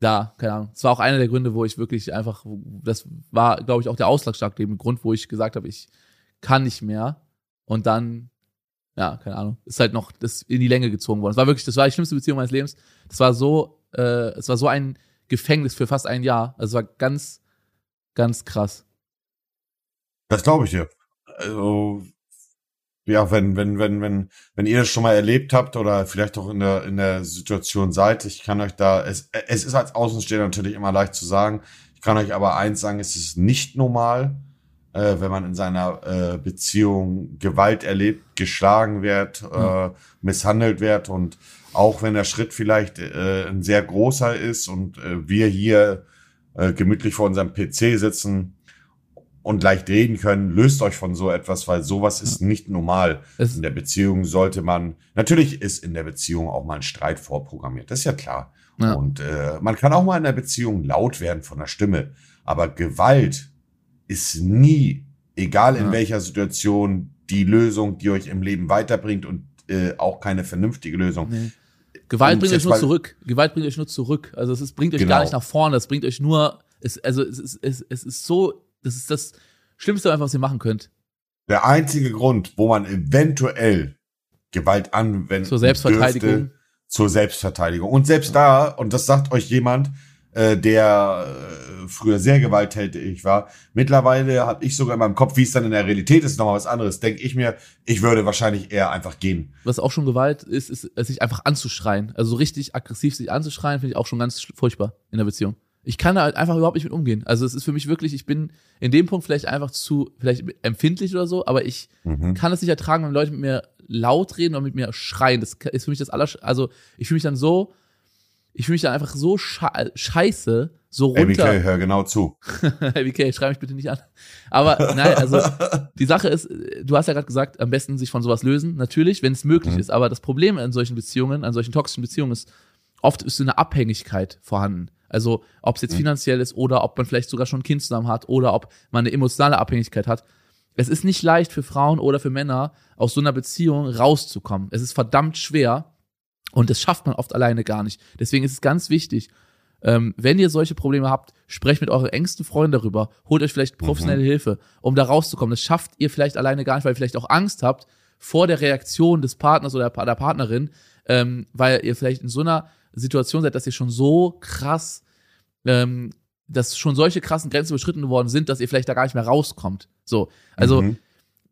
da, keine Ahnung. Es war auch einer der Gründe, wo ich wirklich einfach, das war, glaube ich, auch der ausschlaggebende Grund, wo ich gesagt habe, ich kann nicht mehr. Und dann, ja, keine Ahnung, ist halt noch das in die Länge gezogen worden. Es war wirklich, das war die schlimmste Beziehung meines Lebens. Das war so, äh, es war so ein Gefängnis für fast ein Jahr. Also es war ganz, ganz krass. Das glaube ich dir. Also ja, wenn, wenn, wenn, wenn, wenn ihr das schon mal erlebt habt oder vielleicht auch in der, in der Situation seid, ich kann euch da, es, es ist als Außenstehender natürlich immer leicht zu sagen. Ich kann euch aber eins sagen, es ist nicht normal, äh, wenn man in seiner äh, Beziehung Gewalt erlebt, geschlagen wird, äh, misshandelt wird und auch wenn der Schritt vielleicht äh, ein sehr großer ist und äh, wir hier äh, gemütlich vor unserem PC sitzen, und leicht reden können, löst euch von so etwas, weil sowas ist nicht normal. Es in der Beziehung sollte man, natürlich ist in der Beziehung auch mal ein Streit vorprogrammiert, das ist ja klar. Ja. Und äh, man kann auch mal in der Beziehung laut werden von der Stimme, aber Gewalt ist nie, egal in ja. welcher Situation, die Lösung, die euch im Leben weiterbringt und äh, auch keine vernünftige Lösung. Nee. Gewalt bringt euch nur zurück. Gewalt bringt euch nur zurück. Also es ist, bringt euch genau. gar nicht nach vorne. Es bringt euch nur, es, also es ist, es, es ist so das ist das Schlimmste einfach, was ihr machen könnt. Der einzige Grund, wo man eventuell Gewalt anwenden zur Selbstverteidigung. Dürfte, zur Selbstverteidigung. Und selbst da, und das sagt euch jemand, äh, der äh, früher sehr gewalttätig war, mittlerweile habe ich sogar in meinem Kopf, wie es dann in der Realität ist, nochmal was anderes, denke ich mir, ich würde wahrscheinlich eher einfach gehen. Was auch schon Gewalt ist, ist, ist sich einfach anzuschreien. Also so richtig aggressiv sich anzuschreien, finde ich auch schon ganz furchtbar in der Beziehung ich kann da halt einfach überhaupt nicht mit umgehen. Also es ist für mich wirklich, ich bin in dem Punkt vielleicht einfach zu, vielleicht empfindlich oder so, aber ich mhm. kann es nicht ertragen, wenn Leute mit mir laut reden oder mit mir schreien. Das ist für mich das aller, also ich fühle mich dann so, ich fühle mich dann einfach so scheiße, so runter. ABK, hör genau zu. ABK, schreib mich bitte nicht an. Aber nein, also die Sache ist, du hast ja gerade gesagt, am besten sich von sowas lösen. Natürlich, wenn es möglich mhm. ist. Aber das Problem an solchen Beziehungen, an solchen toxischen Beziehungen ist, oft ist so eine Abhängigkeit vorhanden. Also ob es jetzt mhm. finanziell ist oder ob man vielleicht sogar schon ein Kind zusammen hat oder ob man eine emotionale Abhängigkeit hat. Es ist nicht leicht für Frauen oder für Männer aus so einer Beziehung rauszukommen. Es ist verdammt schwer und das schafft man oft alleine gar nicht. Deswegen ist es ganz wichtig, ähm, wenn ihr solche Probleme habt, sprecht mit euren engsten Freunden darüber, holt euch vielleicht professionelle mhm. Hilfe, um da rauszukommen. Das schafft ihr vielleicht alleine gar nicht, weil ihr vielleicht auch Angst habt vor der Reaktion des Partners oder der Partnerin, ähm, weil ihr vielleicht in so einer Situation seid, dass ihr schon so krass, ähm, dass schon solche krassen Grenzen überschritten worden sind, dass ihr vielleicht da gar nicht mehr rauskommt. So, also mhm.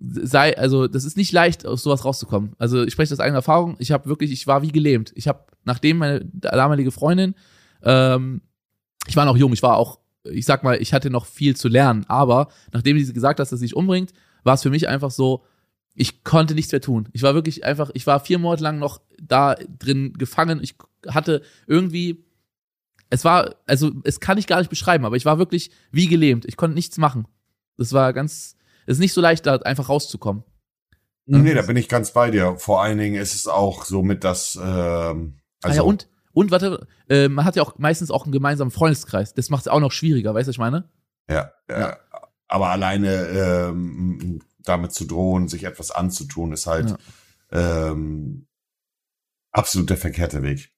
Sei, also das ist nicht leicht, aus sowas rauszukommen. Also ich spreche aus eigener Erfahrung. Ich habe wirklich, ich war wie gelähmt. Ich habe, nachdem meine damalige Freundin, ähm, ich war noch jung, ich war auch, ich sag mal, ich hatte noch viel zu lernen, aber nachdem sie gesagt hat, dass sie sich umbringt, war es für mich einfach so, ich konnte nichts mehr tun. Ich war wirklich einfach, ich war vier Monate lang noch da drin gefangen. Ich hatte irgendwie, es war, also es kann ich gar nicht beschreiben, aber ich war wirklich wie gelähmt. Ich konnte nichts machen. Das war ganz, es ist nicht so leicht, da einfach rauszukommen. Nee, da bin ich ganz bei dir. Vor allen Dingen ist es auch so mit das, ähm, also ah ja, und, und warte, äh, man hat ja auch meistens auch einen gemeinsamen Freundeskreis. Das macht es auch noch schwieriger, weißt du, was ich meine? Ja, ja. ja. Aber alleine ähm, damit zu drohen, sich etwas anzutun, ist halt ja. ähm, absolut der verkehrte Weg.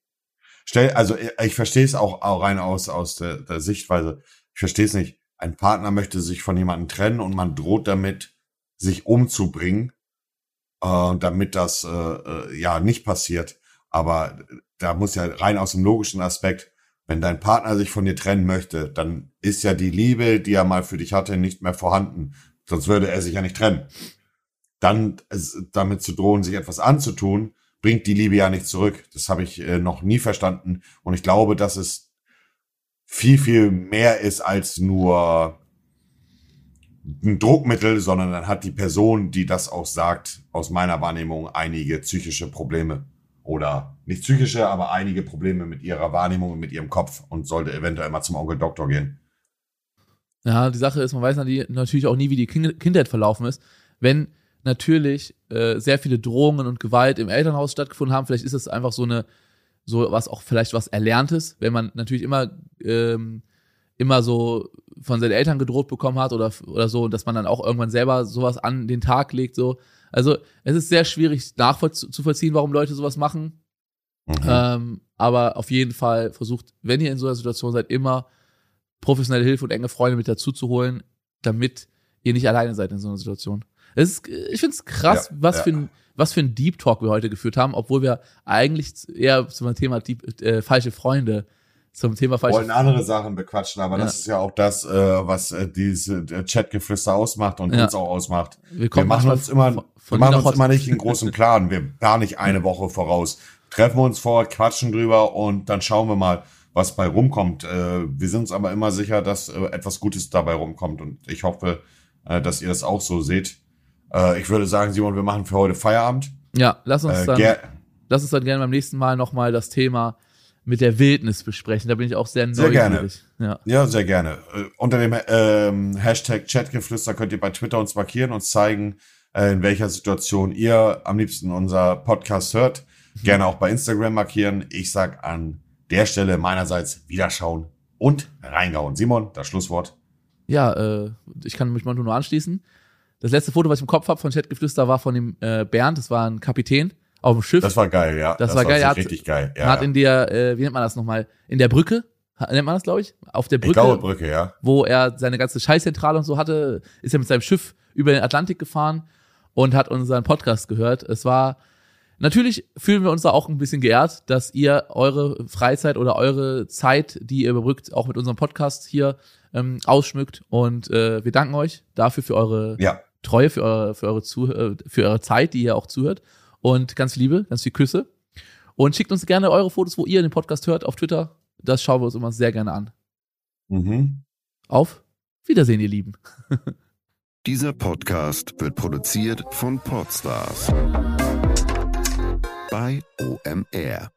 Stell, also ich verstehe es auch, auch rein aus, aus der, der Sichtweise. Ich verstehe es nicht. Ein Partner möchte sich von jemandem trennen und man droht damit, sich umzubringen, äh, damit das äh, äh, ja nicht passiert. Aber da muss ja rein aus dem logischen Aspekt, wenn dein Partner sich von dir trennen möchte, dann ist ja die Liebe, die er mal für dich hatte, nicht mehr vorhanden. Sonst würde er sich ja nicht trennen. Dann damit zu drohen, sich etwas anzutun, bringt die Liebe ja nicht zurück. Das habe ich äh, noch nie verstanden. Und ich glaube, dass es viel, viel mehr ist als nur ein Druckmittel, sondern dann hat die Person, die das auch sagt, aus meiner Wahrnehmung einige psychische Probleme. Oder nicht psychische, aber einige Probleme mit ihrer Wahrnehmung und mit ihrem Kopf und sollte eventuell mal zum Onkel Doktor gehen. Ja, die Sache ist, man weiß natürlich auch nie, wie die Kindheit verlaufen ist. Wenn natürlich äh, sehr viele Drohungen und Gewalt im Elternhaus stattgefunden haben, vielleicht ist es einfach so eine, so was auch vielleicht was Erlerntes, wenn man natürlich immer, ähm, immer so von seinen Eltern gedroht bekommen hat oder, oder so, dass man dann auch irgendwann selber sowas an den Tag legt, so. Also, es ist sehr schwierig nachzuvollziehen, warum Leute sowas machen. Mhm. Ähm, aber auf jeden Fall versucht, wenn ihr in so einer Situation seid, immer professionelle Hilfe und enge Freunde mit dazu zu holen, damit ihr nicht alleine seid in so einer Situation. Es ist, ich finde es krass, ja, was, ja. Für ein, was für ein Deep Talk wir heute geführt haben, obwohl wir eigentlich eher zum Thema Deep, äh, falsche Freunde zum Thema falsche wollen andere Sachen bequatschen, aber ja. das ist ja auch das, äh, was äh, diese Chatgeflüster ausmacht und uns auch ausmacht. Wir, wir machen uns immer, wir machen uns immer nicht einen großen Plan. Wir gar nicht eine Woche voraus. Treffen wir uns vor, quatschen drüber und dann schauen wir mal, was bei rumkommt. Äh, wir sind uns aber immer sicher, dass äh, etwas Gutes dabei rumkommt und ich hoffe, äh, dass ihr das auch so seht. Äh, ich würde sagen, Simon, wir machen für heute Feierabend. Ja, lass uns äh, dann, lass uns dann gerne beim nächsten Mal nochmal das Thema mit der Wildnis besprechen. Da bin ich auch sehr neugierig. Sehr gerne. Ja. ja, sehr gerne. Äh, unter dem ähm, Hashtag Chatgeflüster könnt ihr bei Twitter uns markieren und zeigen, äh, in welcher Situation ihr am liebsten unser Podcast hört. Mhm. Gerne auch bei Instagram markieren. Ich sag an der Stelle meinerseits Wiederschauen und reingauen. Simon, das Schlusswort. Ja, äh, ich kann mich mal nur anschließen. Das letzte Foto, was ich im Kopf habe von Chatgeflüster, war von dem äh, Bernd. Das war ein Kapitän auf dem Schiff. Das war geil, ja. Das, das war geil. Er hat, richtig geil. Ja, hat in der, äh, wie nennt man das nochmal? In der Brücke, nennt man das, glaube ich? Auf der Brücke. Ich glaube Brücke, ja. Wo er seine ganze Scheißzentrale und so hatte, ist er mit seinem Schiff über den Atlantik gefahren und hat unseren Podcast gehört. Es war, natürlich fühlen wir uns da auch ein bisschen geehrt, dass ihr eure Freizeit oder eure Zeit, die ihr überbrückt, auch mit unserem Podcast hier ähm, ausschmückt. Und äh, wir danken euch dafür für eure ja. Treue, für eure, für eure, Zuh äh, für eure Zeit, die ihr auch zuhört. Und ganz viel Liebe, ganz viel Küsse. Und schickt uns gerne eure Fotos, wo ihr den Podcast hört, auf Twitter. Das schauen wir uns immer sehr gerne an. Mhm. Auf Wiedersehen, ihr Lieben. Dieser Podcast wird produziert von Podstars bei OMR.